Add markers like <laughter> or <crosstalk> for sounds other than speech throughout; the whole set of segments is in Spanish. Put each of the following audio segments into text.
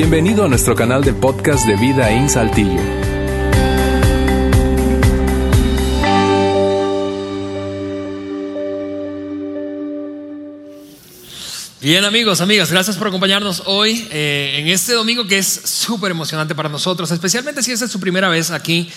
Bienvenido a nuestro canal de podcast de Vida en Saltillo. Bien amigos, amigas, gracias por acompañarnos hoy eh, en este domingo que es súper emocionante para nosotros, especialmente si esta es su primera vez aquí.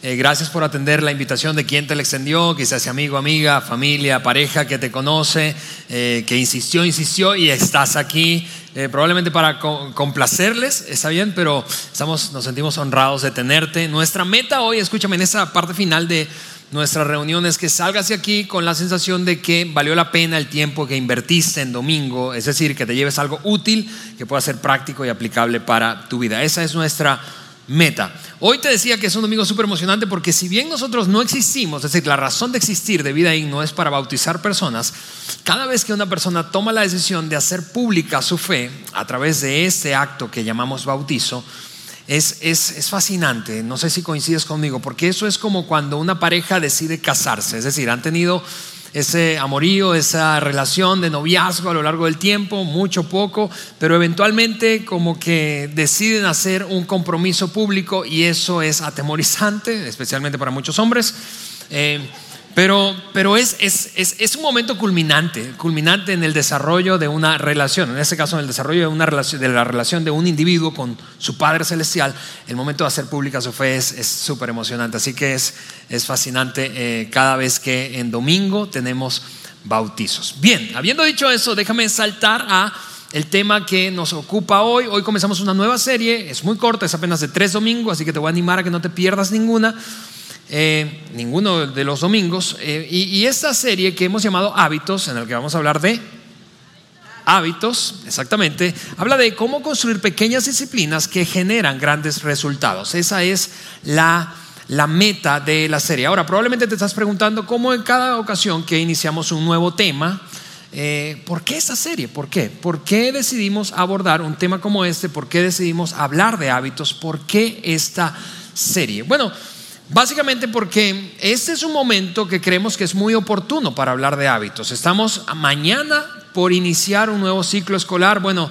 Eh, gracias por atender la invitación de quien te la extendió, quizás amigo, amiga, familia, pareja que te conoce, eh, que insistió, insistió y estás aquí. probablemente para complacerles, está bien, pero estamos, nos sentimos honrados de tenerte. Nuestra meta hoy, escúchame, en esa parte final de nuestra reunión es que salgas de aquí con la sensación de que valió la pena el tiempo que invertiste en domingo, es decir, que te lleves algo útil que pueda ser práctico y aplicable para tu vida. Esa es nuestra meta. Hoy te decía que es un domingo súper emocionante porque si bien nosotros no existimos, es decir, la razón de existir de Vida no es para bautizar personas, cada vez que una persona toma la decisión de hacer pública su fe a través de este acto que llamamos bautizo, es, es, fascinante, no sé si coincides conmigo, porque eso es como cuando una pareja decide casarse, es decir, han tenido ese amorío, esa relación de noviazgo a lo largo del tiempo, mucho, poco, pero eventualmente como que deciden hacer un compromiso público y eso es atemorizante, especialmente para muchos hombres. Eh, pero, pero es, es, es, un momento culminante, culminante en el desarrollo de una relación, en este caso en el desarrollo de, una relación, de la relación de un individuo con su Padre Celestial. El momento de hacer pública su fe es súper emocionante, así que es, es fascinante eh, cada vez que en domingo tenemos bautizos. Bien, habiendo dicho eso, déjame saltar a el tema que nos ocupa hoy. Hoy comenzamos una nueva serie, es muy corta, es apenas de tres domingos, así que te voy a animar a que no te pierdas ninguna. Eh, ninguno de los domingos. Eh, y, esta serie que hemos llamado Hábitos, en el que vamos a hablar de hábitos, exactamente, habla de cómo construir pequeñas disciplinas que generan grandes resultados. Esa es la, la meta de la serie. Ahora, probablemente te estás preguntando cómo en cada ocasión que iniciamos un nuevo tema, eh, ¿por qué esta serie? ¿Por qué? ¿Por qué decidimos abordar un tema como este? ¿Por qué decidimos hablar de hábitos? ¿Por qué esta serie? Bueno, Básicamente porque este es un momento que creemos que es muy oportuno para hablar de hábitos. Estamos mañana por iniciar un nuevo ciclo escolar. Bueno,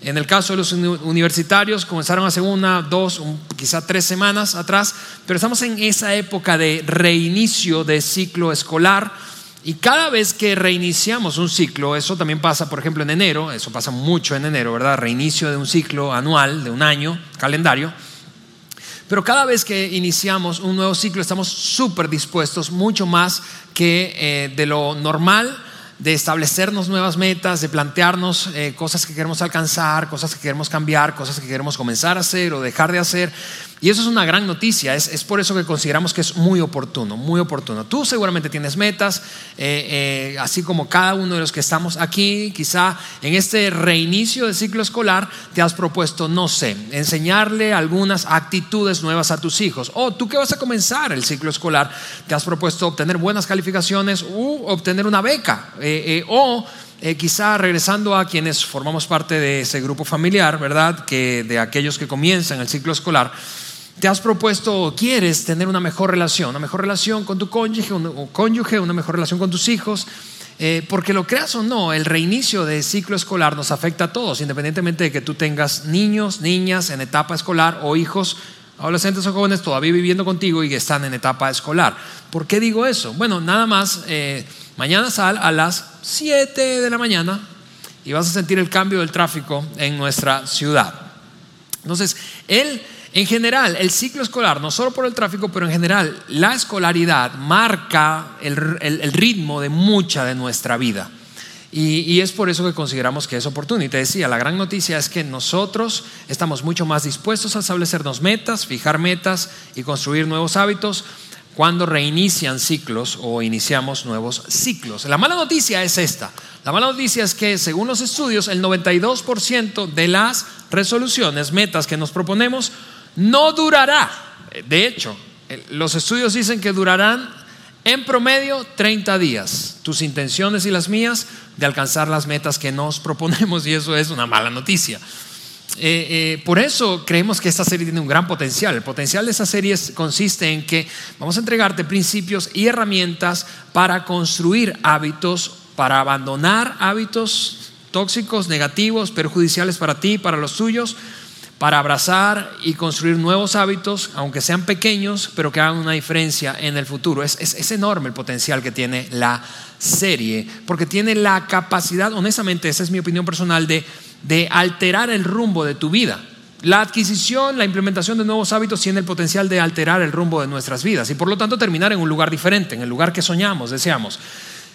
en el caso de los universitarios comenzaron hace una, dos, quizá tres semanas atrás, pero estamos en esa época de reinicio de ciclo escolar. Y cada vez que reiniciamos un ciclo, eso también pasa, por ejemplo, en enero, eso pasa mucho en enero, ¿verdad? Reinicio de un ciclo anual, de un año, calendario. Pero cada vez que iniciamos un nuevo ciclo estamos súper dispuestos, mucho más que eh, de lo normal, de establecernos nuevas metas, de plantearnos eh, cosas que queremos alcanzar, cosas que queremos cambiar, cosas que queremos comenzar a hacer o dejar de hacer. Y eso es una gran noticia, es, por eso que consideramos que es muy oportuno, muy oportuno. Tú seguramente tienes metas, eh, eh, así como cada uno de los que estamos aquí, quizá en este reinicio del ciclo escolar te has propuesto, no sé, enseñarle algunas actitudes nuevas a tus hijos. O tú que vas a comenzar el ciclo escolar, te has propuesto obtener buenas calificaciones u obtener una beca. Eh, o quizá regresando a quienes formamos parte de ese grupo familiar, ¿verdad? Que de aquellos que comienzan el ciclo escolar te has propuesto o quieres tener una mejor relación, una mejor relación con tu cónyuge, un, cónyuge una mejor relación con tus hijos, eh, porque lo creas o no, el reinicio de ciclo escolar nos afecta a todos, independientemente de que tú tengas niños, niñas en etapa escolar o hijos, adolescentes o jóvenes todavía viviendo contigo y que están en etapa escolar. ¿Por qué digo eso? Bueno, nada más, eh, mañana sal a las 7 de la mañana y vas a sentir el cambio del tráfico en nuestra ciudad. Entonces, él en general, el ciclo escolar, no solo por el tráfico, pero en general, la escolaridad marca el, ritmo de mucha de nuestra vida. Y, es por eso que consideramos que es oportuno. Y te decía, la gran noticia es que nosotros estamos mucho más dispuestos a establecernos metas, fijar metas y construir nuevos hábitos cuando reinician ciclos o iniciamos nuevos ciclos. La mala noticia es esta. La mala noticia es que según los estudios, el 92% de las resoluciones, metas que nos proponemos, no durará. De hecho, los estudios dicen que durarán en promedio 30 días, tus intenciones y las mías, de alcanzar las metas que nos <laughs> proponemos y eso es una mala noticia. Eh, eh, por eso creemos que esta serie tiene un gran potencial. El potencial de esta serie consiste en que vamos a entregarte principios y herramientas para construir hábitos, para abandonar hábitos tóxicos, negativos, perjudiciales para ti, para los tuyos, para abrazar y construir nuevos hábitos, aunque sean pequeños, pero que hagan una diferencia en el futuro. Es, es, enorme el potencial que tiene la serie, porque tiene la capacidad, honestamente, esa es mi opinión personal, de, de alterar el rumbo de tu vida. La adquisición, la implementación de nuevos hábitos tiene el potencial de alterar el rumbo de nuestras vidas y por lo tanto terminar en un lugar diferente, en el lugar que soñamos, deseamos.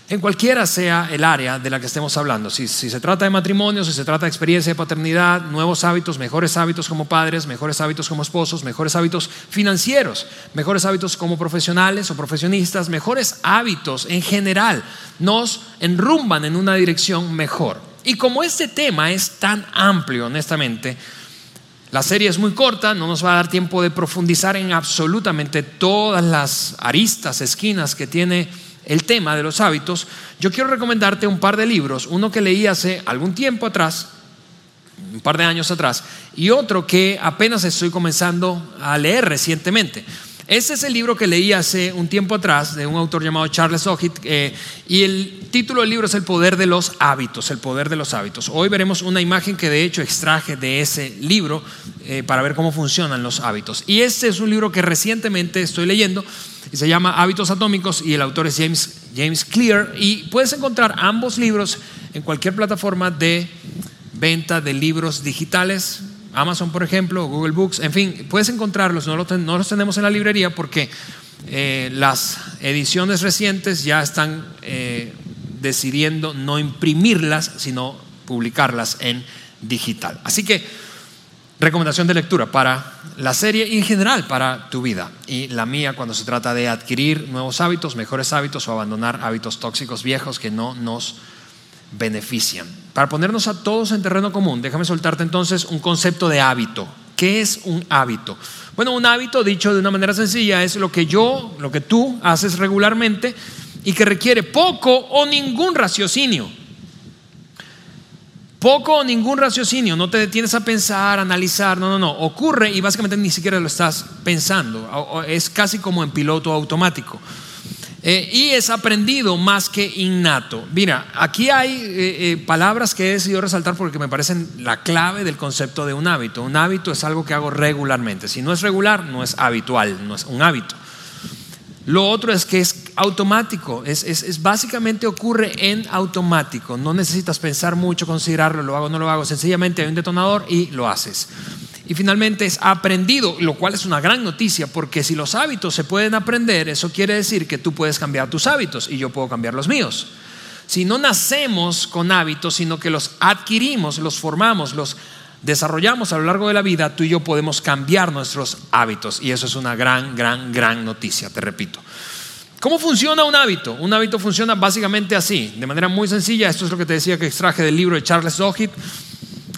En cualquiera sea el área de la que estemos hablando, si, se trata de matrimonio, si se trata de experiencia de paternidad, nuevos hábitos, mejores hábitos como padres, mejores hábitos como esposos, mejores hábitos financieros, mejores hábitos como profesionales o profesionistas, mejores hábitos en general, nos enrumban en una dirección mejor. Y como este tema es tan amplio, honestamente, la serie es muy corta, no nos va a dar tiempo de profundizar en absolutamente todas las aristas, esquinas que tiene el tema de los hábitos, yo quiero recomendarte un par de libros, uno que leí hace algún tiempo atrás, un par de años atrás, y otro que apenas estoy comenzando a leer recientemente. Este es el libro que leí hace un tiempo atrás de un autor llamado Charles Ojit eh, y el título del libro es El poder de los hábitos, el poder de los hábitos. Hoy veremos una imagen que de hecho extraje de ese libro eh, para ver cómo funcionan los hábitos. Y este es un libro que recientemente estoy leyendo y se llama Hábitos Atómicos y el autor es James, James Clear y puedes encontrar ambos libros en cualquier plataforma de venta de libros digitales, Amazon por ejemplo, Google Books, en fin, puedes encontrarlos, no, los tenemos en la librería porque eh, las ediciones recientes ya están eh, decidiendo no imprimirlas, sino publicarlas en digital. Así que recomendación de lectura para la serie y en general para tu vida y la mía cuando se trata de adquirir nuevos hábitos, mejores hábitos o abandonar hábitos tóxicos viejos que no nos benefician. Para ponernos a todos en terreno común, déjame soltarte entonces un concepto de hábito. ¿Qué es un hábito? Bueno, un hábito, dicho de una manera sencilla, es lo que yo, lo que tú haces regularmente y que requiere poco o ningún raciocinio poco o ningún raciocinio, no te detienes a pensar, analizar, no, no, no, ocurre y básicamente ni siquiera lo estás pensando, es casi como en piloto automático. Eh, y es aprendido más que innato. Mira, aquí hay eh, eh, palabras que he decidido resaltar porque me parecen la clave del concepto de un hábito. Un hábito es algo que hago regularmente. Si no es regular, no es habitual, no es un hábito. Lo otro es que es automático, es, básicamente ocurre en automático, no necesitas pensar mucho, considerarlo, lo hago no lo hago, sencillamente hay un detonador y lo haces. Y finalmente es aprendido, lo cual es una gran noticia, porque si los hábitos se pueden aprender, eso quiere decir que tú puedes cambiar tus hábitos y yo puedo cambiar los míos. Si no nacemos con hábitos, sino que los adquirimos, los formamos, los desarrollamos a lo largo de la vida, tú y yo podemos cambiar nuestros hábitos. Y eso es una gran, gran, gran noticia, te repito. ¿Cómo funciona un hábito? Un hábito funciona básicamente así, de manera muy sencilla. Esto es lo que te decía que extraje del libro de Charles Dogit.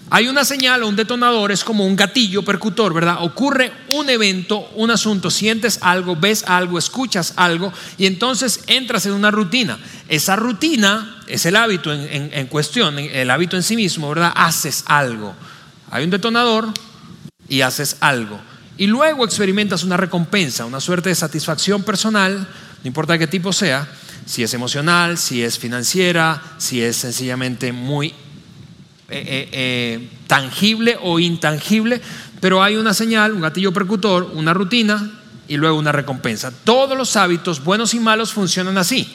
Hay una señal o un detonador, es como un gatillo percutor, ¿verdad? Ocurre un evento, un asunto, sientes algo, ves algo, escuchas algo y entonces entras en una rutina. Esa rutina es el hábito en, en cuestión, el hábito en sí mismo, ¿verdad? Haces algo. Hay un detonador y haces algo. Y luego experimentas una recompensa, una suerte de satisfacción personal, no importa qué tipo sea, si es emocional, si es financiera, si es sencillamente muy eh, eh, eh, tangible o intangible, pero hay una señal, un gatillo percutor, una rutina y luego una recompensa. Todos los hábitos, buenos y malos, funcionan así.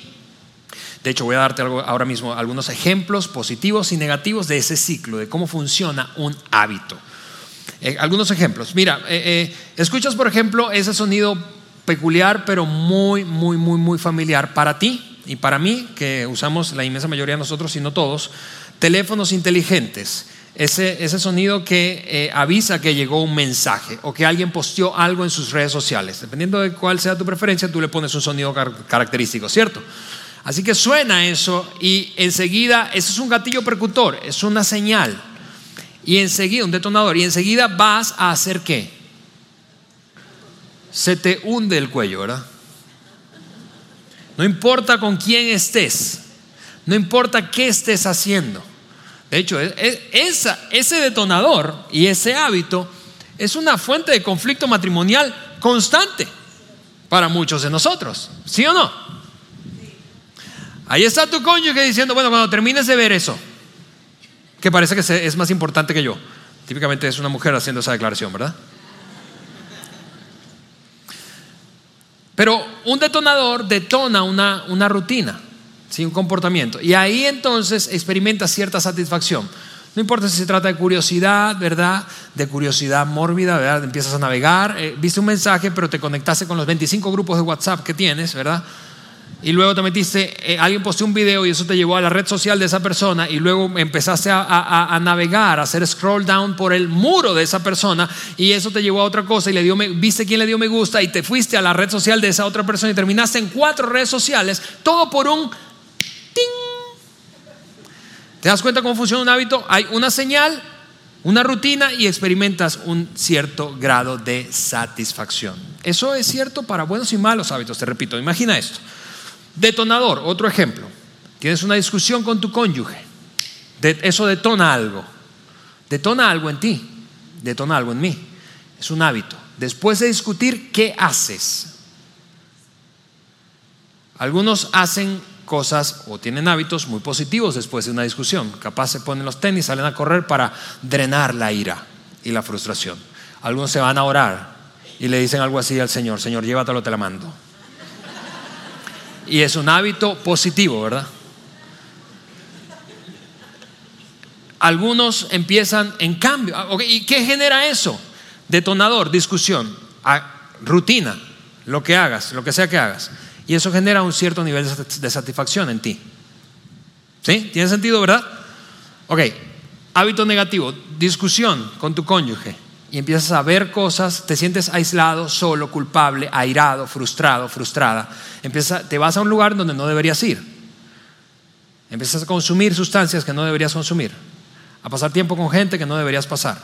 De hecho, voy a darte ahora mismo algunos ejemplos positivos y negativos de ese ciclo, de cómo funciona un hábito. Algunos ejemplos. Mira, escuchas, por ejemplo, ese sonido peculiar, pero muy, muy, muy, muy familiar para ti y para mí, que usamos la inmensa mayoría de nosotros, y no todos, teléfonos inteligentes. Ese, ese sonido que avisa que llegó un mensaje o que alguien posteó algo en sus redes sociales. Dependiendo de cuál sea tu preferencia, tú le pones un sonido característico, ¿cierto? Así que suena eso y enseguida, eso es un gatillo percutor, es una señal. Y enseguida, un detonador, y enseguida vas a hacer qué? Se te hunde el cuello, ¿verdad? No importa con quién estés, no importa qué estés haciendo. De hecho, ese detonador y ese hábito es una fuente de conflicto matrimonial constante para muchos de nosotros, ¿sí o no? Ahí está tu cónyuge diciendo, bueno, cuando termines de ver eso, que parece que es más importante que yo, Típicamente es una mujer haciendo esa declaración, ¿verdad? Pero un detonador detona una rutina, ¿sí? un comportamiento. Y ahí entonces experimenta cierta satisfacción. No importa si se trata de curiosidad, ¿verdad? De curiosidad mórbida, ¿verdad? Empiezas a navegar, eh, viste un mensaje, pero te conectaste con los 25 grupos de WhatsApp que tienes, ¿verdad? y luego te metiste, eh, alguien posteó un video y eso te llevó a la red social de esa persona y luego empezaste a, navegar, a hacer scroll down por el muro de esa persona y eso te llevó a otra cosa y le dio, viste quién le dio me gusta y te fuiste a la red social de esa otra persona y terminaste en cuatro redes sociales, todo por un. ¿Te das cuenta cómo funciona un hábito? Hay una señal, una rutina y experimentas un cierto grado de satisfacción. Eso es cierto para buenos y malos hábitos, te repito, imagina esto. Detonador, otro ejemplo. Tienes una discusión con tu cónyuge. eso detona algo. Detona algo en ti. Detona algo en mí. Es un hábito. Después de discutir, ¿qué haces? Algunos hacen cosas o tienen hábitos muy positivos después de una discusión. Capaz se ponen los tenis, salen a correr para drenar la ira y la frustración. Algunos se van a orar y le dicen algo así al Señor, Señor, llévatelo, te la mando. Y es un hábito positivo, ¿verdad? Algunos empiezan en cambio. Ah, ¿Y qué genera eso? Detonador, discusión, rutina, lo que hagas, lo que sea que hagas. Y eso genera un cierto nivel de satisfacción en ti. ¿Sí? ¿Tiene sentido, verdad? Ok, hábito negativo, discusión con tu cónyuge y empiezas a ver cosas, te sientes aislado, solo, culpable, airado, frustrado, frustrada. Empiezas, te vas a un lugar donde no deberías ir. Empiezas a consumir sustancias que no deberías consumir, a pasar tiempo con gente que no deberías pasar.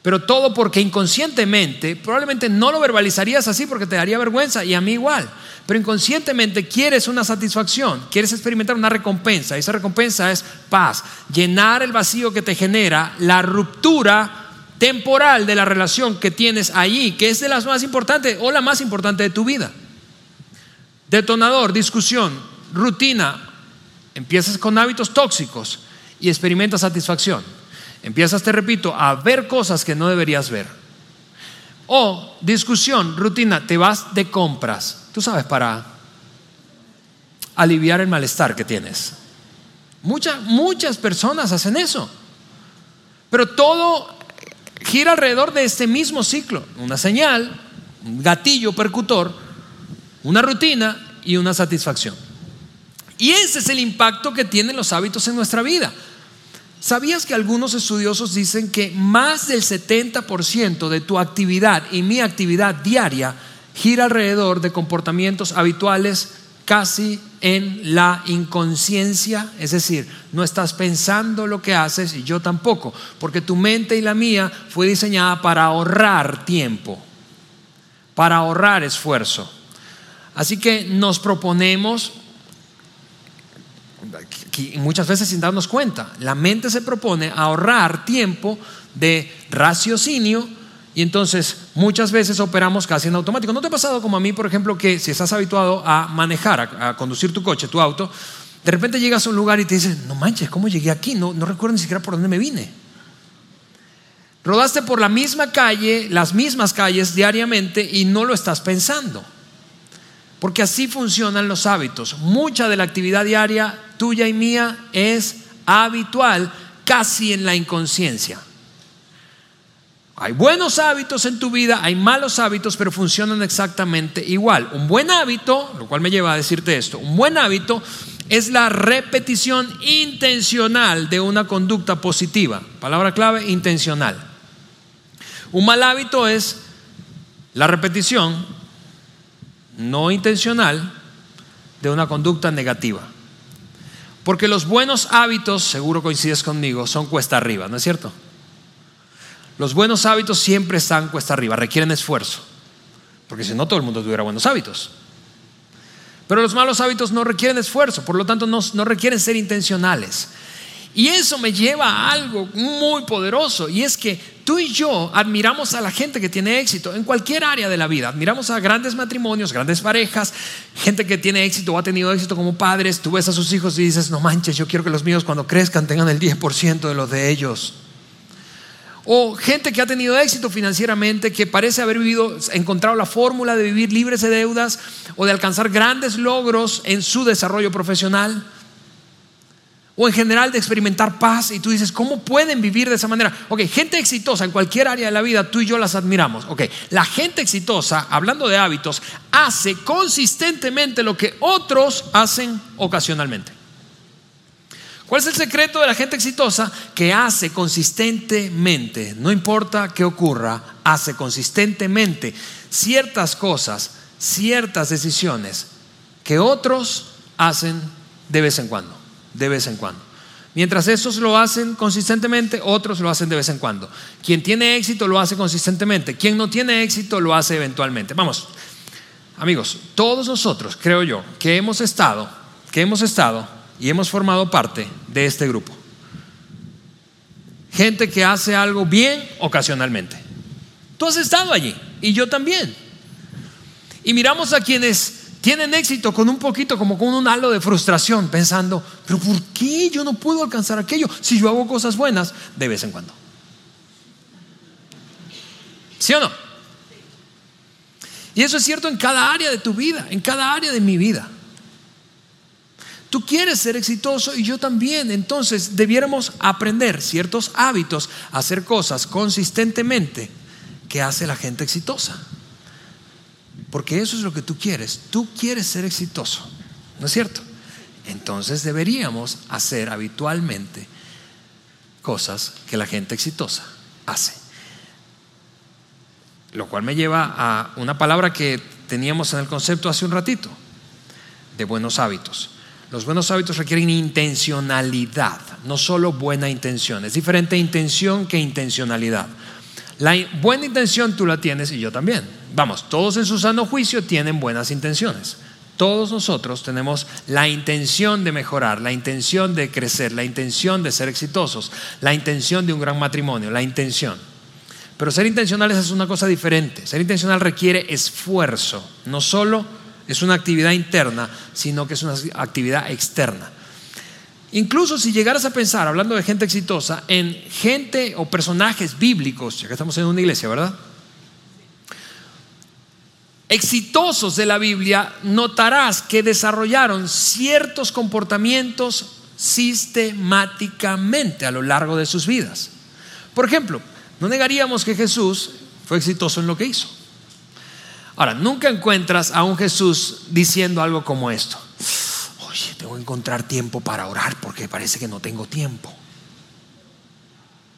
Pero todo porque inconscientemente, probablemente no lo verbalizarías así porque te daría vergüenza y a mí igual, pero inconscientemente quieres una satisfacción, quieres experimentar una recompensa. Y esa recompensa es paz, llenar el vacío que te genera la ruptura temporal de la relación que tienes allí, que es de las más importantes o la más importante de tu vida. Detonador, discusión, rutina. Empiezas con hábitos tóxicos y experimentas satisfacción. Empiezas, te repito, a ver cosas que no deberías ver. O discusión, rutina, te vas de compras, tú sabes, para aliviar el malestar que tienes. Muchas, muchas personas hacen eso. Pero todo gira alrededor de este mismo ciclo. Una señal, un gatillo percutor, una rutina y una satisfacción. Y ese es el impacto que tienen los hábitos en nuestra vida. ¿Sabías que algunos estudiosos dicen que más del 70% de tu actividad y mi actividad diaria gira alrededor de comportamientos habituales casi en la inconsciencia, es decir, no estás pensando lo que haces y yo tampoco, porque tu mente y la mía fue diseñada para ahorrar tiempo, para ahorrar esfuerzo. Así que nos proponemos, muchas veces sin darnos cuenta, la mente se propone ahorrar tiempo de raciocinio y entonces muchas veces operamos casi en automático. ¿No te ha pasado como a mí, por ejemplo, que si estás habituado a manejar, a, conducir tu coche, tu auto, de repente llegas a un lugar y te dices, no manches, ¿cómo llegué aquí? No, no recuerdo ni siquiera por dónde me vine. Rodaste por la misma calle, las mismas calles diariamente y no lo estás pensando. Porque así funcionan los hábitos. Mucha de la actividad diaria tuya y mía es habitual, casi en la inconsciencia. Hay buenos hábitos en tu vida, hay malos hábitos, pero funcionan exactamente igual. Un buen hábito, lo cual me lleva a decirte esto, un buen hábito es la repetición intencional de una conducta positiva. Palabra clave, intencional. Un mal hábito es la repetición no intencional de una conducta negativa. Porque los buenos hábitos, seguro coincides conmigo, son cuesta arriba, ¿no es cierto? Los buenos hábitos siempre están cuesta arriba, requieren esfuerzo, porque si no todo el mundo tuviera buenos hábitos. Pero los malos hábitos no requieren esfuerzo, por lo tanto no, requieren ser intencionales. Y eso me lleva a algo muy poderoso, y es que tú y yo admiramos a la gente que tiene éxito en cualquier área de la vida. Admiramos a grandes matrimonios, grandes parejas, gente que tiene éxito o ha tenido éxito como padres. Tú ves a sus hijos y dices, no manches, yo quiero que los míos cuando crezcan tengan el 10% de los de ellos O gente que ha tenido éxito financieramente, que parece haber vivido, encontrado la fórmula de vivir libres de deudas o de alcanzar grandes logros en su desarrollo profesional. O en general de experimentar paz y tú dices, ¿cómo pueden vivir de esa manera? Ok, gente exitosa en cualquier área de la vida, tú y yo las admiramos. Ok, la gente exitosa, hablando de hábitos, hace consistentemente lo que otros hacen ocasionalmente. ¿Cuál es el secreto de la gente exitosa? Que hace consistentemente, no importa qué ocurra, hace consistentemente ciertas cosas, ciertas decisiones que otros hacen de vez en cuando, de vez en cuando. Mientras esos lo hacen consistentemente, otros lo hacen de vez en cuando. Quien tiene éxito lo hace consistentemente, quien no tiene éxito lo hace eventualmente. Vamos, amigos, todos nosotros, creo yo, que hemos estado, que hemos estado y hemos formado parte de este grupo. Gente que hace algo bien ocasionalmente. Tú has estado allí y yo también. Y miramos a quienes tienen éxito con un poquito, como con un halo de frustración, pensando, pero ¿por qué yo no puedo alcanzar aquello si yo hago cosas buenas de vez en cuando? ¿Sí o no? Y eso es cierto en cada área de tu vida, en cada área de mi vida. Tú quieres ser exitoso y yo también. Entonces debiéramos aprender ciertos hábitos, hacer cosas consistentemente que hace la gente exitosa. Porque eso es lo que tú quieres. Tú quieres ser exitoso. ¿No es cierto? Entonces deberíamos hacer habitualmente cosas que la gente exitosa hace. Lo cual me lleva a una palabra que teníamos en el concepto hace un ratito, de buenos hábitos. Los buenos hábitos requieren intencionalidad, no solo buena intención. Es diferente intención que intencionalidad. La buena intención tú la tienes y yo también. Vamos, todos en su sano juicio tienen buenas intenciones. Todos nosotros tenemos la intención de mejorar, la intención de crecer, la intención de ser exitosos, la intención de un gran matrimonio, la intención. Pero ser intencionales es una cosa diferente. Ser intencional requiere esfuerzo, no solo es una actividad interna, sino que es una actividad externa. Incluso si llegaras a pensar, hablando de gente exitosa, en gente o personajes bíblicos, ya que estamos en una iglesia, ¿verdad? Exitosos de la Biblia, notarás que desarrollaron ciertos comportamientos sistemáticamente a lo largo de sus vidas. Por ejemplo, no negaríamos que Jesús fue exitoso en lo que hizo. Ahora, nunca encuentras a un Jesús diciendo algo como esto. Oye, tengo que encontrar tiempo para orar porque parece que no tengo tiempo.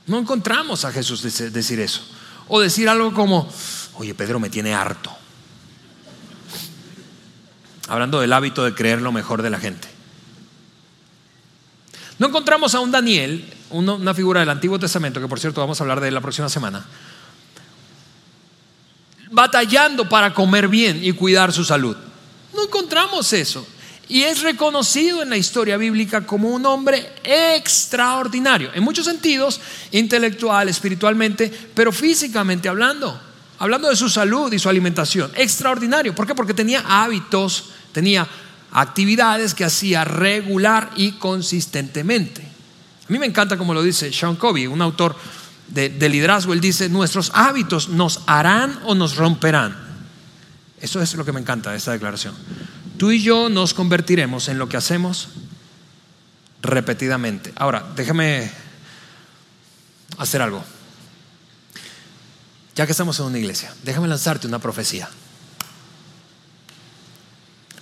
No encontramos a Jesús decir eso. O decir algo como, oye, Pedro me tiene harto. Hablando del hábito de creer lo mejor de la gente. No encontramos a un Daniel, una figura del Antiguo Testamento, que por cierto vamos a hablar de él la próxima semana, batallando para comer bien y cuidar su salud. No encontramos eso. Y es reconocido en la historia bíblica como un hombre extraordinario, en muchos sentidos, intelectual, espiritualmente, pero físicamente hablando, hablando de su salud y su alimentación. Extraordinario. ¿Por qué? Porque tenía hábitos, tenía actividades que hacía regular y consistentemente. A mí me encanta como lo dice Sean Covey, un autor de, liderazgo, él dice, nuestros hábitos nos harán o nos romperán. Eso es lo que me encanta de esta declaración. Tú y yo nos convertiremos en lo que hacemos repetidamente. Ahora, déjame hacer algo. Ya que estamos en una iglesia, déjame lanzarte una profecía.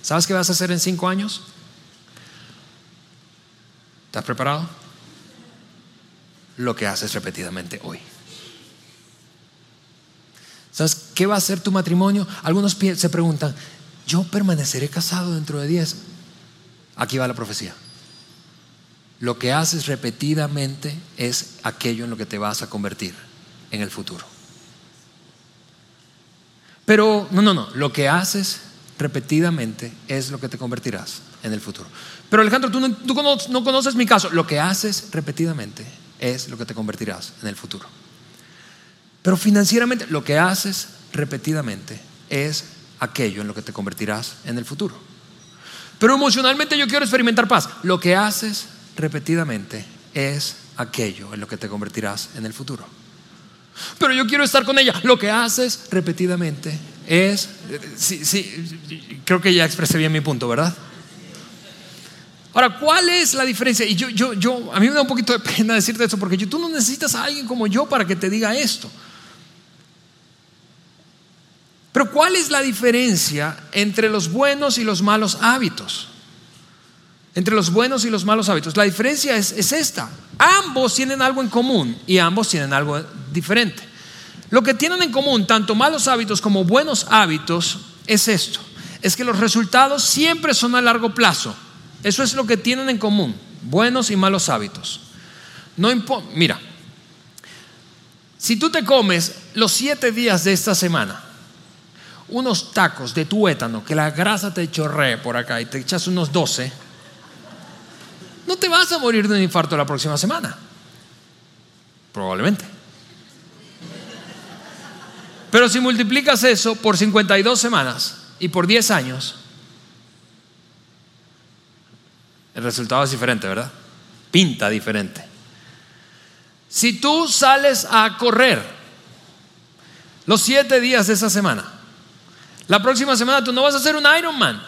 ¿Sabes qué vas a hacer en cinco años? ¿Estás preparado? Lo que haces repetidamente hoy. ¿Sabes qué va a ser tu matrimonio? Algunos se preguntan, ¿yo permaneceré casado dentro de 10? Aquí va la profecía. Lo que haces repetidamente es aquello en lo que te vas a convertir en el futuro. Pero, no, no, no, lo que haces repetidamente es lo que te convertirás en el futuro. Pero Alejandro, tú no, no conoces mi caso. Lo que haces repetidamente es lo que te convertirás en el futuro. Pero financieramente lo que haces repetidamente es aquello en lo que te convertirás en el futuro. Pero emocionalmente yo quiero experimentar paz. Lo que haces repetidamente es aquello en lo que te convertirás en el futuro. pero yo quiero estar con ella. Lo que haces repetidamente es, sí, sí, creo que ya expresé bien mi punto, ¿verdad? Ahora, ¿cuál es la diferencia? Y yo, yo, yo, a mí me da un poquito de pena decirte esto, porque tú no necesitas a alguien como yo para que te diga esto. Pero ¿cuál es la diferencia entre los buenos y los malos hábitos? Entre los buenos y los malos hábitos. La diferencia es, es esta. Ambos tienen algo en común y ambos tienen algo diferente. Lo que tienen en común, tanto malos hábitos como buenos hábitos, es esto. Es que los resultados siempre son a largo plazo. Eso es lo que tienen en común, buenos y malos hábitos. No mira, si tú te comes los siete días de esta semana, unos tacos de tuétano, que la grasa te chorree por acá y te echas unos 12, no te vas a morir de un infarto la próxima semana. Probablemente. Pero si multiplicas eso por 52 semanas y por 10 años, el resultado es diferente, ¿verdad? Pinta diferente. Si tú sales a correr los 7 días de esa semana, la próxima semana tú no vas a ser un Ironman.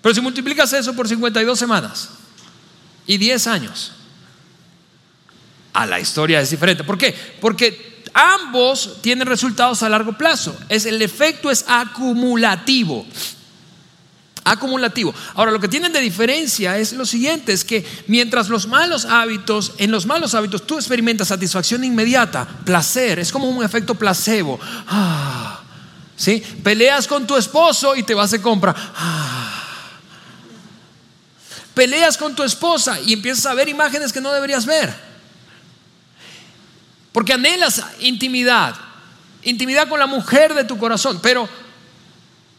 Pero si multiplicas eso por 52 semanas y 10 años, a la historia es diferente. ¿Por qué? Porque ambos tienen resultados a largo plazo. Es, el efecto es acumulativo. Acumulativo. Ahora, lo que tienen de diferencia es lo siguiente, es que mientras los malos hábitos, en los malos hábitos tú experimentas satisfacción inmediata, placer, es como un efecto placebo. Ah, ¿sí? Peleas con tu esposo y te vas de compra. Ah. Peleas con tu esposa y empiezas a ver imágenes que no deberías ver. Porque anhelas intimidad, intimidad con la mujer de tu corazón, pero,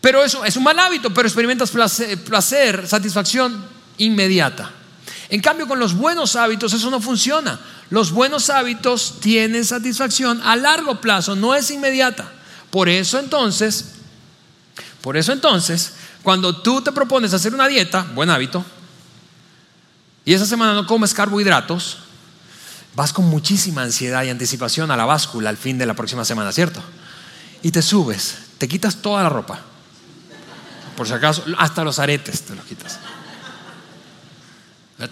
pero eso es un mal hábito, pero experimentas placer, satisfacción inmediata. En cambio, con los buenos hábitos eso no funciona. Los buenos hábitos tienen satisfacción a largo plazo, no es inmediata. Por eso entonces, por eso entonces, cuando tú te propones hacer una dieta, buen hábito, y esa semana no comes carbohidratos, vas con muchísima ansiedad y anticipación a la báscula al fin de la próxima semana, ¿cierto? Y te subes, te quitas toda la ropa. Por si acaso, hasta los aretes te los quitas.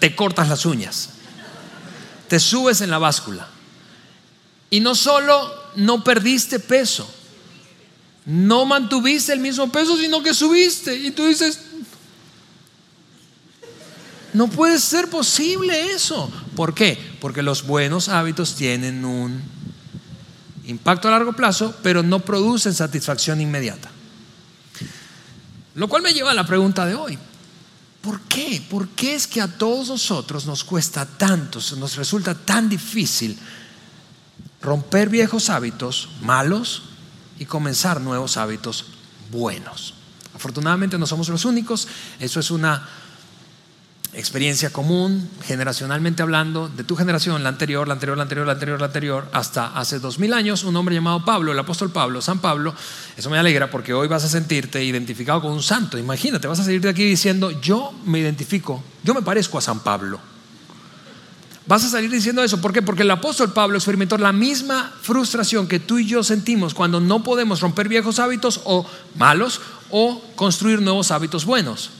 Te cortas las uñas. Te subes en la báscula. Y no solo no perdiste peso, no mantuviste el mismo peso, sino que subiste. Y tú dices, no puede ser posible eso. ¿Por qué? Porque los buenos hábitos tienen un impacto a largo plazo, pero no producen satisfacción inmediata. Lo cual me lleva a la pregunta de hoy. ¿Por qué? ¿Por qué es que a todos nosotros nos cuesta tanto, nos resulta tan difícil romper viejos hábitos malos y comenzar nuevos hábitos buenos? Afortunadamente no somos los únicos, eso es una experiencia común, generacionalmente hablando, de tu generación, la anterior, la anterior, la anterior, la anterior, la anterior, hasta hace dos mil años, un hombre llamado Pablo, el apóstol Pablo, San Pablo. Eso me alegra porque hoy vas a sentirte identificado con un santo. Imagínate, vas a salir de aquí diciendo, yo me identifico, yo me parezco a San Pablo. Vas a salir diciendo eso. ¿Por qué? Porque el apóstol Pablo experimentó la misma frustración que tú y yo sentimos cuando no podemos romper viejos hábitos o malos o construir nuevos hábitos buenos.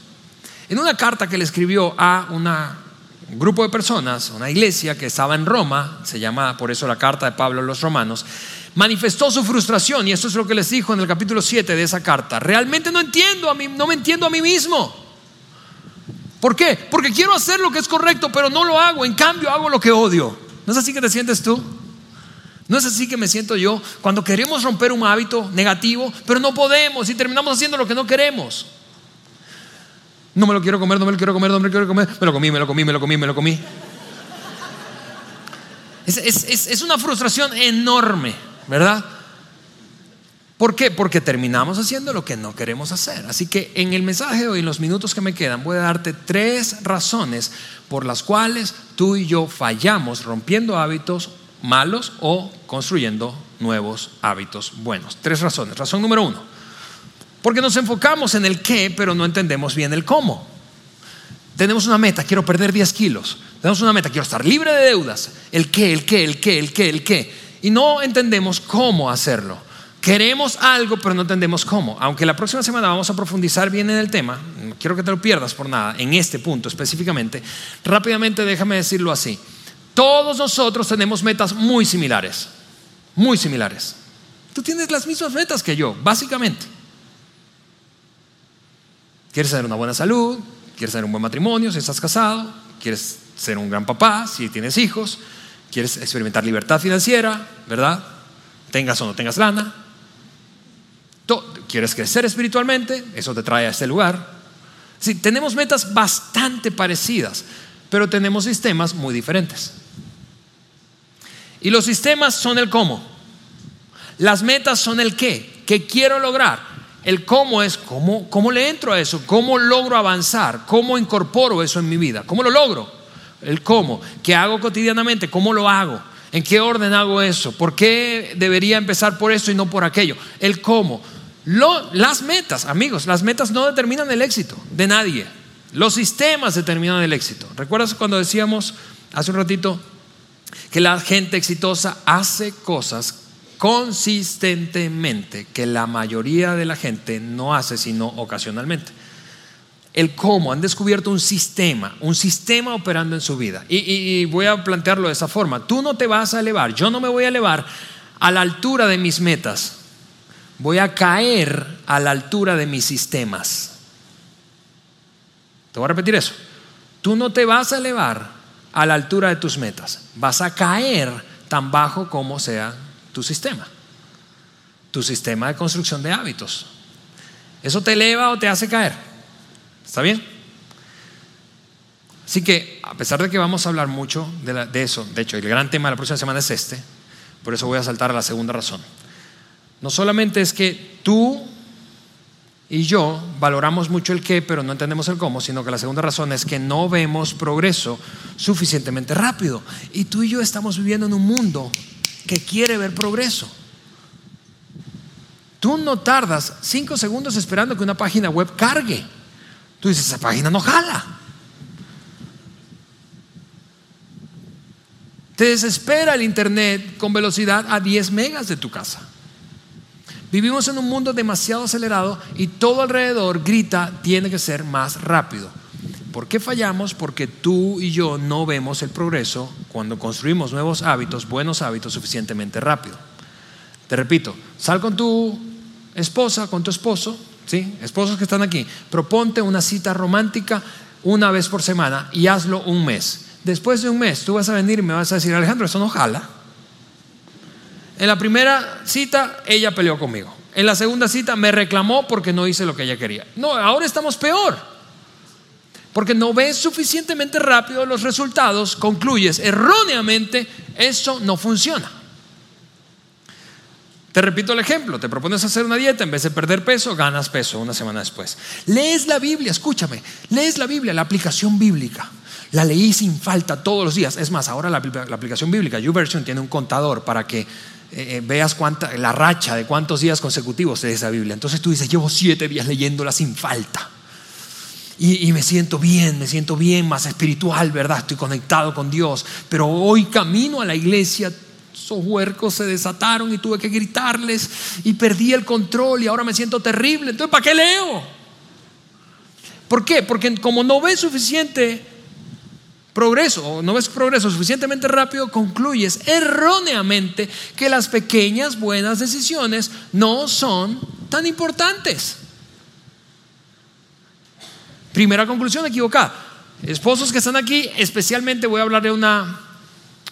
En una carta que le escribió a un grupo de personas, una iglesia que estaba en Roma, se llama por eso la carta de Pablo a los romanos, manifestó su frustración y esto es lo que les dijo en el capítulo 7 de esa carta. Realmente no entiendo a mí, no me entiendo a mí mismo. ¿Por qué? Porque quiero hacer lo que es correcto, pero no lo hago. En cambio, hago lo que odio. ¿No es así que te sientes tú? ¿No es así que me siento yo cuando queremos romper un hábito negativo, pero no podemos y terminamos haciendo lo que no queremos? No me lo quiero comer, no me lo quiero comer, no me lo quiero comer. Me lo comí, me lo comí, me lo comí, me lo comí. Es, una frustración enorme, ¿verdad? ¿Por qué? Porque terminamos haciendo lo que no queremos hacer. Así que en el mensaje de hoy, en los minutos que me quedan, voy a darte tres razones por las cuales tú y yo fallamos rompiendo hábitos malos o construyendo nuevos hábitos buenos. Tres razones. Razón número uno porque nos enfocamos en el qué, pero no entendemos bien el cómo. Tenemos una meta, quiero perder 10 kilos. Tenemos una meta, quiero estar libre de deudas. El qué, el qué, el qué, el qué, el qué. Y no entendemos cómo hacerlo. Queremos algo, pero no entendemos cómo. Aunque la próxima semana vamos a profundizar bien en el tema, no quiero que te lo pierdas por nada, en este punto específicamente, rápidamente déjame decirlo así. Todos nosotros tenemos metas muy similares, muy similares. Tú tienes las mismas metas que yo, básicamente. Quieres tener una buena salud, quieres tener un buen matrimonio si estás casado, quieres ser un gran papá si tienes hijos, quieres experimentar libertad financiera, ¿verdad? Tengas o no tengas lana. Quieres crecer espiritualmente, eso te trae a este lugar. Sí, tenemos metas bastante parecidas, pero tenemos sistemas muy diferentes. Y los sistemas son el cómo. Las metas son el qué, qué quiero lograr. El cómo es cómo, cómo le entro a eso, cómo logro avanzar, cómo incorporo eso en mi vida, cómo lo logro. El cómo, qué hago cotidianamente, cómo lo hago, en qué orden hago eso, por qué debería empezar por esto y no por aquello. El cómo. las metas, amigos, las metas no determinan el éxito de nadie. Los sistemas determinan el éxito. ¿Recuerdas cuando decíamos hace un ratito que la gente exitosa hace cosas consistentemente que la mayoría de la gente no hace sino ocasionalmente. El cómo, han descubierto un sistema, un sistema operando en su vida. Y, voy a plantearlo de esa forma. Tú no te vas a elevar, yo no me voy a elevar a la altura de mis metas. Voy a caer a la altura de mis sistemas. Te voy a repetir eso. Tú no te vas a elevar a la altura de tus metas. Vas a caer tan bajo como sea tu sistema, tu sistema de construcción de hábitos. ¿Eso te eleva o te hace caer? ¿Está bien? Así que, a pesar de que vamos a hablar mucho de, de eso, de hecho, el gran tema de la próxima semana es este, por eso voy a saltar a la segunda razón. No solamente es que tú y yo valoramos mucho el qué, pero no entendemos el cómo, sino que la segunda razón es que no vemos progreso suficientemente rápido. Y tú y yo estamos viviendo en un mundo que quiere ver progreso. Tú no tardas cinco segundos esperando que una página web cargue. Tú dices, esa página no jala. Te desespera el Internet con velocidad a 10 megas de tu casa. Vivimos en un mundo demasiado acelerado y todo alrededor grita, tiene que ser más rápido. ¿Por qué fallamos? Porque tú y yo no vemos el progreso cuando construimos nuevos hábitos, buenos hábitos suficientemente rápido. Te repito, sal con tu esposa, con tu esposo, ¿sí? esposos que están aquí, proponte una cita romántica una vez por semana y hazlo un mes. Después de un mes tú vas a venir y me vas a decir, Alejandro, eso no jala. En la primera cita ella peleó conmigo. En la segunda cita me reclamó porque no hice lo que ella quería. No, ahora estamos peor. Porque no ves suficientemente rápido los resultados, concluyes erróneamente, eso no funciona. Te repito el ejemplo, te propones hacer una dieta, en vez de perder peso, ganas peso una semana después. Lees la Biblia, escúchame, lees la Biblia, la aplicación bíblica. La leí sin falta todos los días. Es más, ahora la, aplicación bíblica, YouVersion, tiene un contador para que eh, eh, veas cuánta, la racha de cuántos días consecutivos de esa Biblia. Entonces tú dices, llevo siete días leyéndola sin falta. Y, me siento bien, me siento bien, más espiritual, ¿verdad? Estoy conectado con Dios. Pero hoy camino a la iglesia, esos huercos se desataron y tuve que gritarles y perdí el control y ahora me siento terrible. Entonces, ¿para qué leo? ¿Por qué? Porque como no ves suficiente progreso o no ves progreso suficientemente rápido, concluyes erróneamente que las pequeñas buenas decisiones no son tan importantes. Primera conclusión equivocada. Esposos que están aquí, especialmente voy a hablar de una,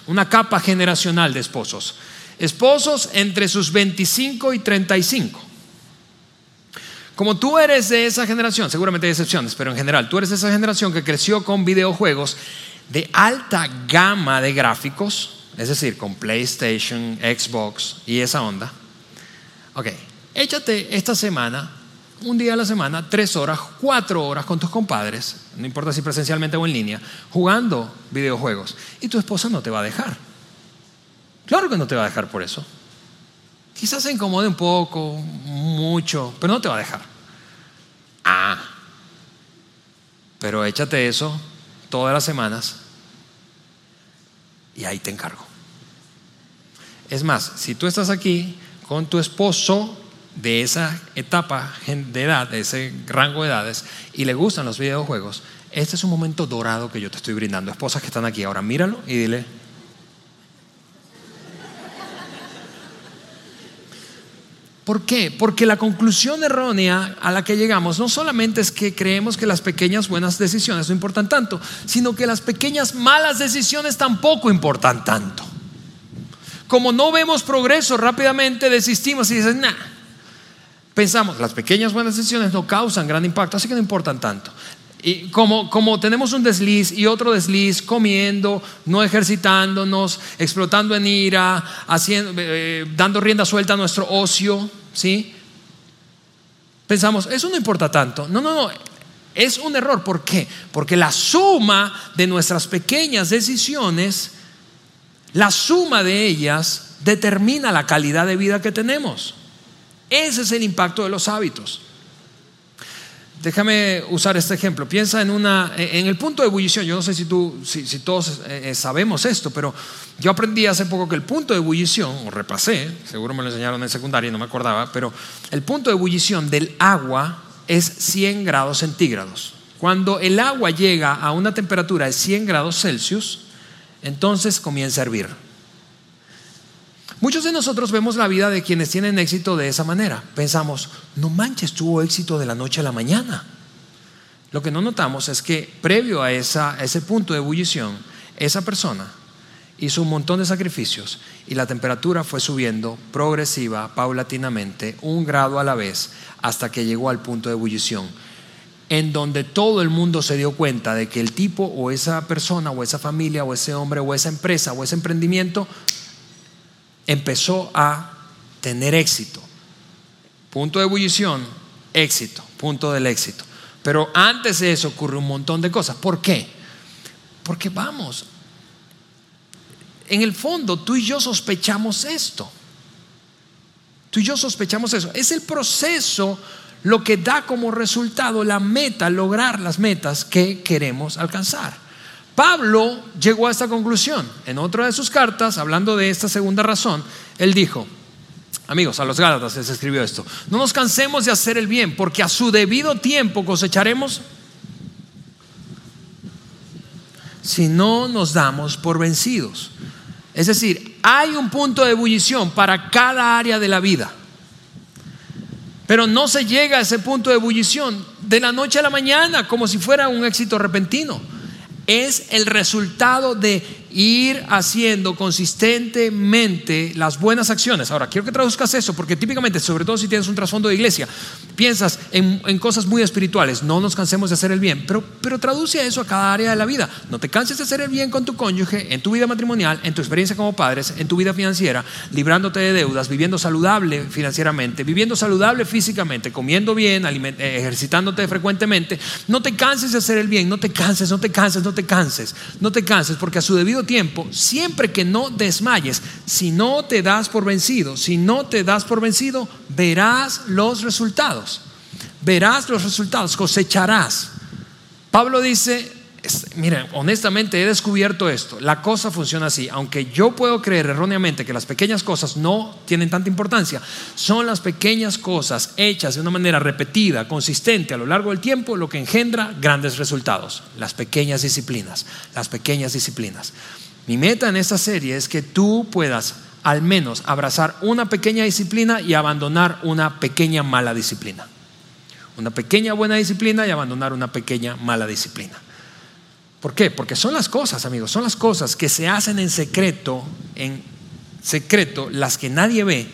una capa generacional de esposos. Esposos entre sus 25 y 35. Como tú eres de esa generación, seguramente hay excepciones, pero en general, tú eres de esa generación que creció con videojuegos de alta gama de gráficos, es decir, con PlayStation, Xbox y esa onda. Ok, échate esta semana un día a la semana, tres horas, cuatro horas con tus compadres, no importa si presencialmente o en línea, jugando videojuegos. Y tu esposa no te va a dejar. Claro que no te va a dejar por eso. Quizás se incomode un poco, mucho, pero no te va a dejar. Ah. pero échate eso todas las semanas y ahí te encargo. Es más, si tú estás aquí con tu esposo de esa etapa de edad, de ese rango de edades, y le gustan los videojuegos, este es un momento dorado que yo te estoy brindando. Esposas que están aquí ahora, míralo y dile, ¿Por qué? Porque la conclusión errónea a la que llegamos no solamente es que creemos que las pequeñas buenas decisiones no importan tanto, sino que las pequeñas malas decisiones tampoco importan tanto. Como no vemos progreso, rápidamente desistimos y dicen, nah. Pensamos, las pequeñas buenas decisiones no causan gran impacto, así que no importan tanto. Y como, tenemos un desliz y otro desliz, comiendo, no ejercitándonos, explotando en ira, haciendo, eh, dando rienda suelta a nuestro ocio, ¿sí? Pensamos, eso no importa tanto. No, no, no. Es un error. ¿Por qué? Porque la suma de nuestras pequeñas decisiones, la suma de ellas determina la calidad de vida que tenemos. Ese es el impacto de los hábitos. Déjame usar este ejemplo. Piensa en, una, en el punto de ebullición. Yo no sé si, tú, si, todos eh, eh, sabemos esto, pero yo aprendí hace poco que el punto de ebullición, o repasé, seguro me lo enseñaron en secundaria y no me acordaba, pero el punto de ebullición del agua es 100 grados centígrados. Cuando el agua llega a una temperatura de 100 grados Celsius, entonces comienza a hervir. Muchos de nosotros vemos la vida de quienes tienen éxito de esa manera. Pensamos, no manches, tuvo éxito de la noche a la mañana. Lo que no notamos es que previo a, ese punto de ebullición, esa persona hizo un montón de sacrificios y la temperatura fue subiendo progresiva, paulatinamente, un grado a la vez, hasta que llegó al punto de ebullición, en donde todo el mundo se dio cuenta de que el tipo o esa persona o esa familia o ese hombre o esa empresa o ese emprendimiento empezó a tener éxito. Punto de ebullición, éxito, punto del éxito. Pero antes de eso ocurre un montón de cosas. ¿Por qué? Porque vamos, en el fondo tú y yo sospechamos esto. Tú y yo sospechamos eso. Es el proceso lo que da como resultado la meta, lograr las metas que queremos alcanzar. Pablo llegó a esta conclusión. En otra de sus cartas, hablando de esta segunda razón, él dijo, amigos, a los Gálatas les escribió esto, no nos cansemos de hacer el bien, porque a su debido tiempo cosecharemos si no nos damos por vencidos. Es decir, hay un punto de ebullición para cada área de la vida. Pero no se llega a ese punto de ebullición de la noche a la mañana como si fuera un éxito repentino es el resultado de ir haciendo consistentemente las buenas acciones. Ahora, quiero que traduzcas eso, porque típicamente, sobre todo si tienes un trasfondo de iglesia, piensas en, cosas muy espirituales, no nos cansemos de hacer el bien, pero, pero traduce eso a cada área de la vida. No te canses de hacer el bien con tu cónyuge, en tu vida matrimonial, en tu experiencia como padres, en tu vida financiera, librándote de deudas, viviendo saludable financieramente, viviendo saludable físicamente, comiendo bien, eh, ejercitándote frecuentemente. No te canses de hacer el bien, no te canses, no te canses, no te canses, no te canses, porque a su debido tiempo, siempre que no desmayes, si no te das por vencido, si no te das por vencido, verás los resultados. Verás los resultados, cosecharás. Pablo dice, miren, honestamente he descubierto esto. La cosa funciona así. Aunque yo puedo creer erróneamente que las pequeñas cosas no tienen tanta importancia, son las pequeñas cosas hechas de una manera repetida, consistente a lo largo del tiempo, lo que engendra grandes resultados. Las pequeñas disciplinas, las pequeñas disciplinas. Mi meta en esta serie es que tú puedas al menos abrazar una pequeña disciplina y abandonar una pequeña mala disciplina. Una pequeña buena disciplina y abandonar una pequeña mala disciplina. ¿Por qué? Porque son las cosas, amigos, son las cosas que se hacen en secreto, en secreto, las que nadie ve.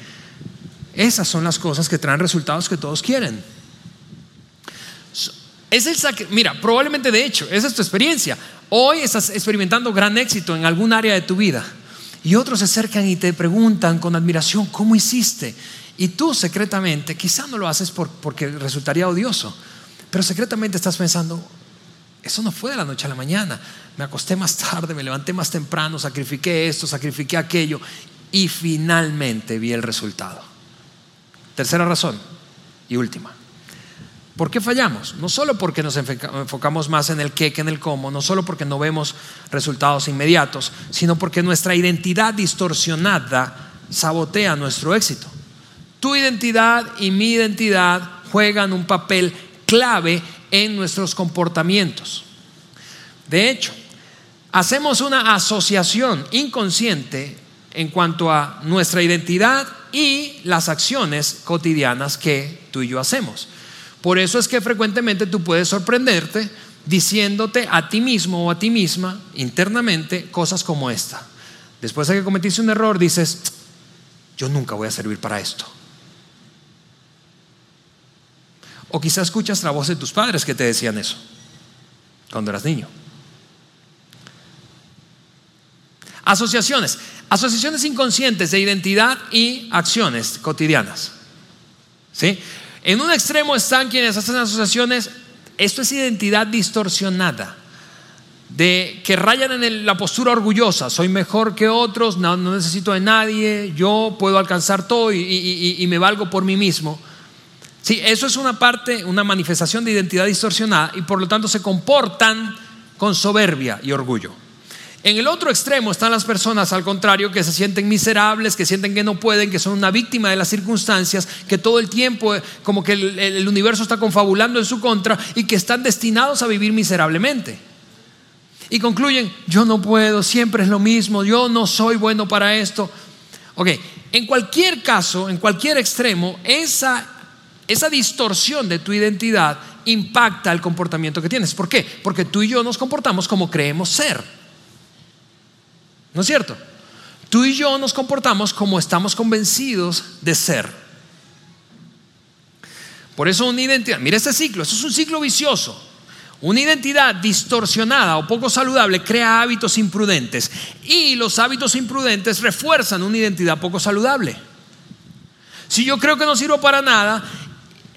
Esas son las cosas que traen resultados que todos quieren. Es el Mira, probablemente de hecho, esa es tu experiencia. Hoy estás experimentando gran éxito en algún área de tu vida. Y otros se acercan y te preguntan con admiración, ¿cómo hiciste? Y tú secretamente, quizá no lo haces porque resultaría odioso, pero secretamente estás pensando, eso no fue de la noche a la mañana. Me acosté más tarde, me levanté más temprano, sacrifiqué esto, sacrifiqué aquello y finalmente vi el resultado. Tercera razón y última. ¿Por qué fallamos? No solo porque nos enfocamos más en el qué que en el cómo, no solo porque no vemos resultados inmediatos, sino porque nuestra identidad distorsionada sabotea nuestro éxito. Tu identidad y mi identidad juegan un papel clave en nuestros comportamientos. De hecho, hacemos una asociación inconsciente en cuanto a nuestra identidad y las acciones cotidianas que tú y yo hacemos. Por eso es que frecuentemente tú puedes sorprenderte diciéndote a ti mismo o a ti misma internamente cosas como esta. Después de que cometiste un error, dices, yo nunca voy a servir para esto. O quizás escuchas la voz de tus padres que te decían eso cuando eras niño. Asociaciones. Asociaciones inconscientes de identidad y acciones cotidianas. ¿Sí? En un extremo están quienes hacen asociaciones, esto es identidad distorsionada, de que rayan en la postura orgullosa, soy mejor que otros, no, necesito de nadie, yo puedo alcanzar todo y, me valgo por mí mismo. Sí, eso es una parte, una manifestación de identidad distorsionada y por lo tanto se comportan con soberbia y orgullo. En el otro extremo están las personas, al contrario, que se sienten miserables, que sienten que no pueden, que son una víctima de las circunstancias, que todo el tiempo eh, como que el, universo está confabulando en su contra y que están destinados a vivir miserablemente. Y concluyen, yo no puedo, siempre es lo mismo, yo no soy bueno para esto. Ok, en cualquier caso, en cualquier extremo, esa, esa distorsión de tu identidad impacta el comportamiento que tienes. ¿Por qué? Porque tú y yo nos comportamos como creemos ser. ¿No es cierto? Tú y yo nos comportamos como estamos convencidos de ser. Por eso una identidad, mira este ciclo, esto es un ciclo vicioso. Una identidad distorsionada o poco saludable crea hábitos imprudentes y los hábitos imprudentes refuerzan una identidad poco saludable. Si yo creo que no sirvo para nada,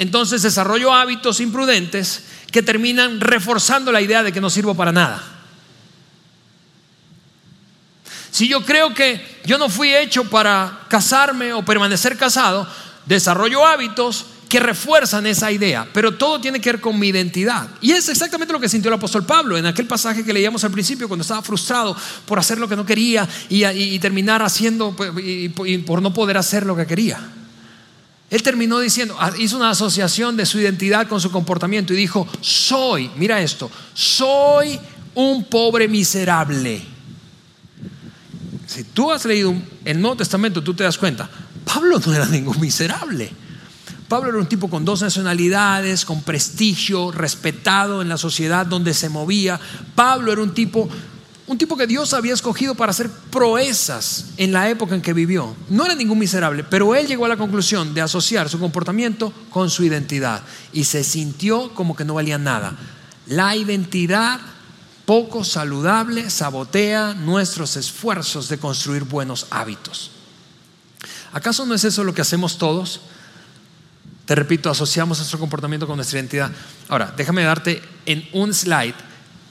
entonces desarrollo hábitos imprudentes que terminan reforzando la idea de que no sirvo para nada. Si yo creo que yo no fui hecho para casarme o permanecer casado, desarrollo hábitos que refuerzan esa idea, pero todo tiene que ver con mi identidad. Y es exactamente lo que sintió el apóstol Pablo en aquel pasaje que leíamos al principio, cuando estaba frustrado por hacer lo que no quería y, terminar haciendo, pues, y, por no poder hacer lo que quería. Él terminó diciendo, ah, hizo una asociación de su identidad con su comportamiento y dijo, soy, mira esto, soy un pobre miserable. Si tú has leído el Nuevo Testamento, tú te das cuenta, Pablo no era ningún miserable. Pablo era un tipo con dos nacionalidades, con prestigio, respetado en la sociedad donde se movía. Pablo era un tipo, un tipo que Dios había escogido para hacer proezas en la época en que vivió. No era ningún miserable, pero él llegó a la conclusión de asociar su comportamiento con su identidad y se sintió como que no valía nada. La identidad poco saludable sabotea nuestros esfuerzos de construir buenos hábitos. ¿Acaso no es eso lo que hacemos todos? Te repito, asociamos nuestro comportamiento con nuestra identidad. Ahora, déjame darte en un slide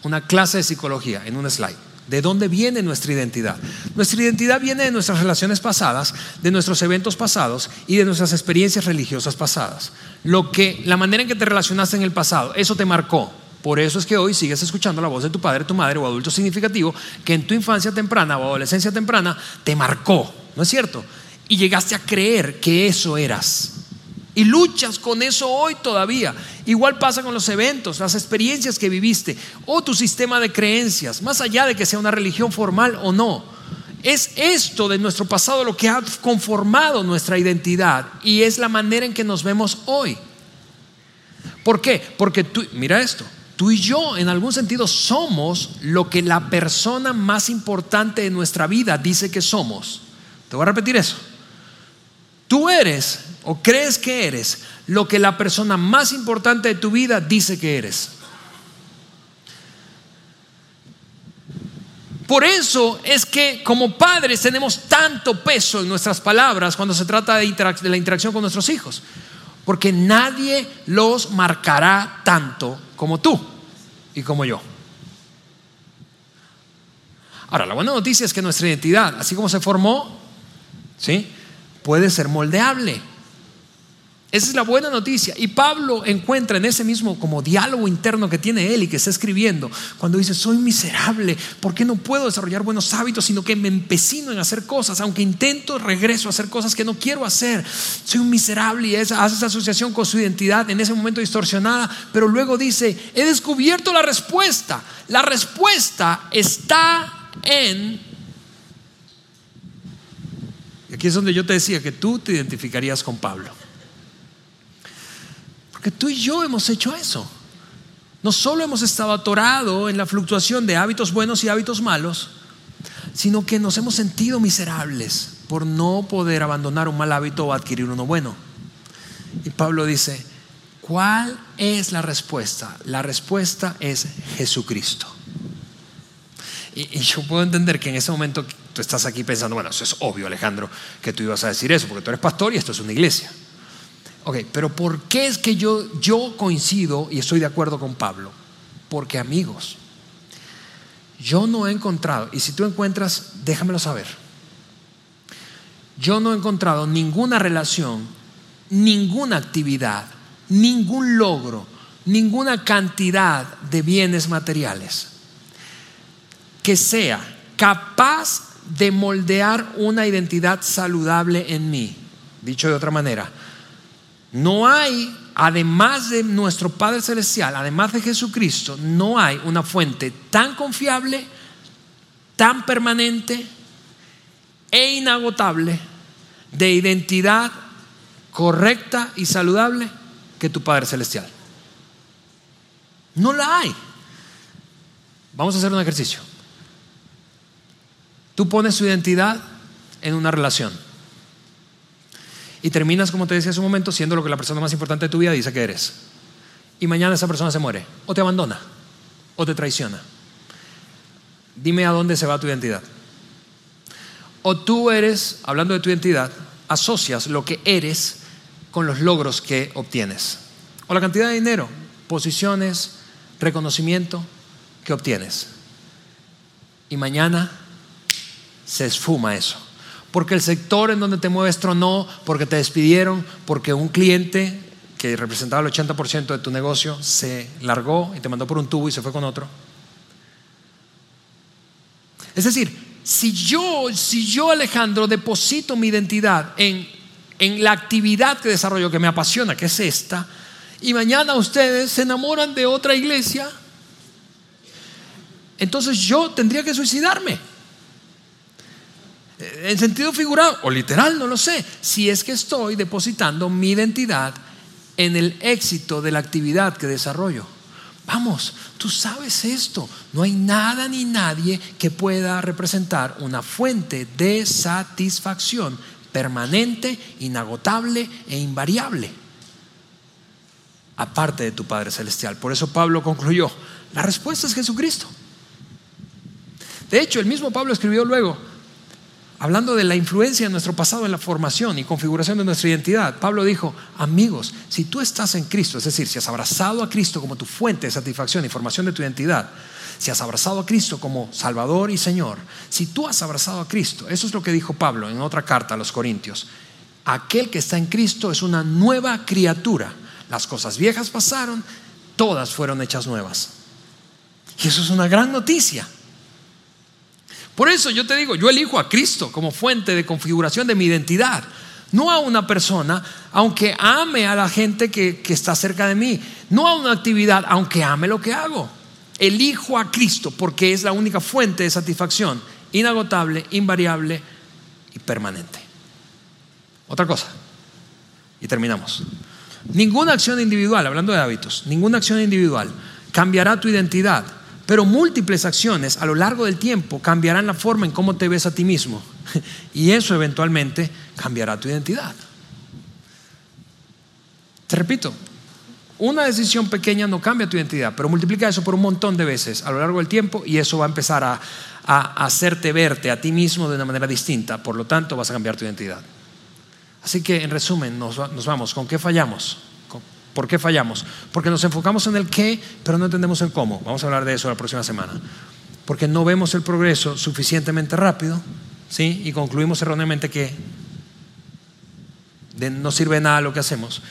una clase de psicología, en un slide. ¿De dónde viene nuestra identidad? Nuestra identidad viene de nuestras relaciones pasadas, de nuestros eventos pasados y de nuestras experiencias religiosas pasadas. Lo que, la manera en que te relacionaste en el pasado, eso te marcó. Por eso es que hoy sigues escuchando la voz de tu padre, tu madre o adulto significativo que en tu infancia temprana o adolescencia temprana te marcó, ¿no es cierto? Y llegaste a creer que eso eras. Y luchas con eso hoy todavía. Igual pasa con los eventos, las experiencias que viviste o tu sistema de creencias, más allá de que sea una religión formal o no. Es esto de nuestro pasado lo que ha conformado nuestra identidad y es la manera en que nos vemos hoy. ¿Por qué? Porque tú, mira esto, Tú y yo en algún sentido somos lo que la persona más importante de nuestra vida dice que somos. Te voy a repetir eso. Tú eres o crees que eres lo que la persona más importante de tu vida dice que eres. Por eso es que como padres tenemos tanto peso en nuestras palabras cuando se trata de, de la interacción con nuestros hijos. Porque nadie los marcará tanto como tú y como yo. Ahora, la buena noticia es que nuestra identidad, así como se formó, ¿sí? Puede ser moldeable. Esa es la buena noticia. Y Pablo encuentra en ese mismo como diálogo interno que tiene él y que está escribiendo, cuando dice, soy miserable, ¿por qué no puedo desarrollar buenos hábitos, sino que me empecino en hacer cosas? Aunque intento, regreso a hacer cosas que no quiero hacer. Soy un miserable y hace esa asociación con su identidad en ese momento distorsionada, pero luego dice, he descubierto la respuesta. La respuesta está en... Aquí es donde yo te decía que tú te identificarías con Pablo. Que tú y yo hemos hecho eso. No solo hemos estado atorados en la fluctuación de hábitos buenos y hábitos malos, sino que nos hemos sentido miserables por no poder abandonar un mal hábito o adquirir uno bueno. Y Pablo dice, ¿cuál es la respuesta? La respuesta es Jesucristo. Y, yo puedo entender que en ese momento tú estás aquí pensando, bueno, eso es obvio Alejandro, que tú ibas a decir eso, porque tú eres pastor y esto es una iglesia. Ok, pero ¿por qué es que yo, yo coincido y estoy de acuerdo con Pablo? Porque amigos, yo no he encontrado, y si tú encuentras, déjamelo saber. Yo no he encontrado ninguna relación, ninguna actividad, ningún logro, ninguna cantidad de bienes materiales que sea capaz de moldear una identidad saludable en mí. Dicho de otra manera, no hay, además de nuestro Padre Celestial, además de Jesucristo, no hay una fuente tan confiable, tan permanente e inagotable de identidad correcta y saludable que tu Padre Celestial. No la hay. Vamos a hacer un ejercicio. Tú pones tu identidad en una relación y terminas, como te decía hace un momento, siendo lo que la persona más importante de tu vida dice que eres. Y mañana esa persona se muere, o te abandona, o te traiciona. Dime a dónde se va tu identidad. O tú eres, hablando de tu identidad, asocias lo que eres con los logros que obtienes. O la cantidad de dinero, posiciones, reconocimiento que obtienes. Y mañana se esfuma eso porque el sector en donde te mueves tronó, porque te despidieron, porque un cliente que representaba el 80% de tu negocio se largó y te mandó por un tubo y se fue con otro. Es decir, si yo, si yo Alejandro deposito mi identidad en, en la actividad que desarrollo que me apasiona, que es esta, y mañana ustedes se enamoran de otra iglesia, entonces yo tendría que suicidarme en sentido figurado o literal, no lo sé, si es que estoy depositando mi identidad en el éxito de la actividad que desarrollo. Vamos, tú sabes esto, no hay nada ni nadie que pueda representar una fuente de satisfacción permanente, inagotable e invariable, aparte de tu Padre Celestial. Por eso Pablo concluyó, la respuesta es Jesucristo. De hecho, el mismo Pablo escribió luego, hablando de la influencia de nuestro pasado en la formación y configuración de nuestra identidad, Pablo dijo, amigos, si tú estás en Cristo, es decir, si has abrazado a Cristo como tu fuente de satisfacción y formación de tu identidad, si has abrazado a Cristo como Salvador y Señor, si tú has abrazado a Cristo, eso es lo que dijo Pablo en otra carta a los Corintios, aquel que está en Cristo es una nueva criatura. Las cosas viejas pasaron, todas fueron hechas nuevas. Y eso es una gran noticia. Por eso yo te digo, yo elijo a Cristo como fuente de configuración de mi identidad, no a una persona, aunque ame a la gente que, que está cerca de mí, no a una actividad, aunque ame lo que hago. Elijo a Cristo porque es la única fuente de satisfacción, inagotable, invariable y permanente. Otra cosa, y terminamos. Ninguna acción individual, hablando de hábitos, ninguna acción individual cambiará tu identidad pero múltiples acciones a lo largo del tiempo cambiarán la forma en cómo te ves a ti mismo. <laughs> Y eso eventualmente cambiará tu identidad. Te repito, una decisión pequeña no cambia tu identidad, pero multiplica eso por un montón de veces a lo largo del tiempo y eso va a empezar a, hacerte verte a ti mismo de una manera distinta. Por lo tanto, vas a cambiar tu identidad. Así que, en resumen, nos, vamos. ¿Con qué fallamos? ¿Por qué fallamos? Porque nos enfocamos en el qué, pero no entendemos el cómo. Vamos a hablar de eso la próxima semana. Porque no vemos el progreso suficientemente rápido, ¿sí? Y concluimos erróneamente que no sirve nada lo que hacemos.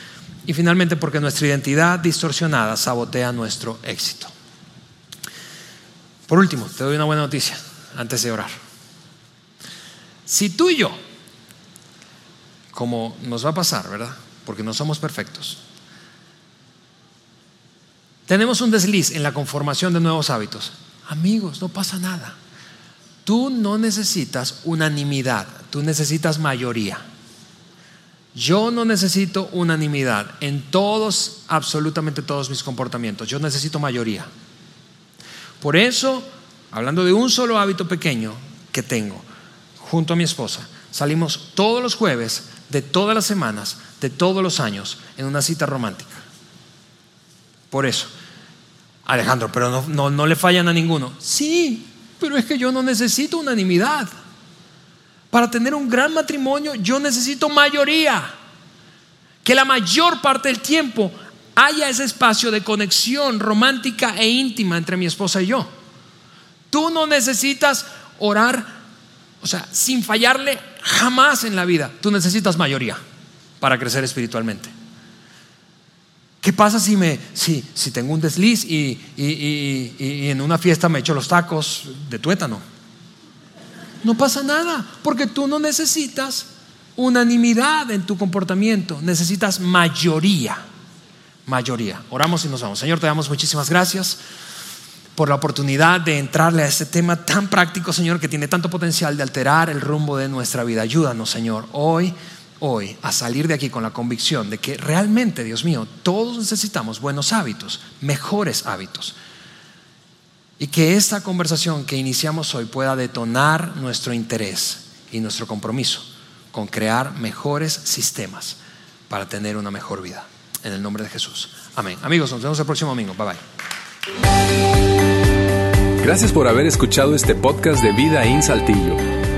Y finalmente porque nuestra identidad distorsionada sabotea nuestro éxito. Por último, te doy una buena noticia antes de orar. Si tú y yo, como nos va a pasar, ¿verdad? Porque no somos perfectos, tenemos un desliz en la conformación de nuevos hábitos. Amigos, no pasa nada. Tú no necesitas unanimidad, tú necesitas mayoría. Yo no necesito unanimidad en todos, absolutamente todos mis comportamientos. Yo necesito mayoría. Por eso, hablando de un solo hábito pequeño que tengo, junto a mi esposa, salimos todos los jueves de todas las semanas, de todos los años, en una cita romántica. Por eso, Alejandro, pero no, no, no le fallan a ninguno. Sí, pero es que yo no necesito unanimidad. Para tener un gran matrimonio yo necesito mayoría. Que la mayor parte del tiempo haya ese espacio de conexión romántica e íntima entre mi esposa y yo. Tú no necesitas orar, o sea, sin fallarle jamás en la vida. Tú necesitas mayoría para crecer espiritualmente. ¿Qué pasa si, me, si, si tengo un desliz y, y en una fiesta me echo los tacos de tuétano? No pasa nada, porque tú no necesitas unanimidad en tu comportamiento, necesitas mayoría. Mayoría. Oramos y nos vamos. Señor, te damos muchísimas gracias por la oportunidad de entrarle a este tema tan práctico, Señor, que tiene tanto potencial de alterar el rumbo de nuestra vida. Ayúdanos, Señor, hoy, hoy, a salir de aquí con la convicción de que realmente, Dios mío, todos necesitamos buenos hábitos, mejores hábitos. Y que esta conversación que iniciamos hoy pueda detonar nuestro interés y nuestro compromiso con crear mejores sistemas para tener una mejor vida. En el nombre de Jesús. Amén. Amigos, nos vemos el próximo domingo. Bye bye. Gracias por haber escuchado este podcast de Vida en Saltillo.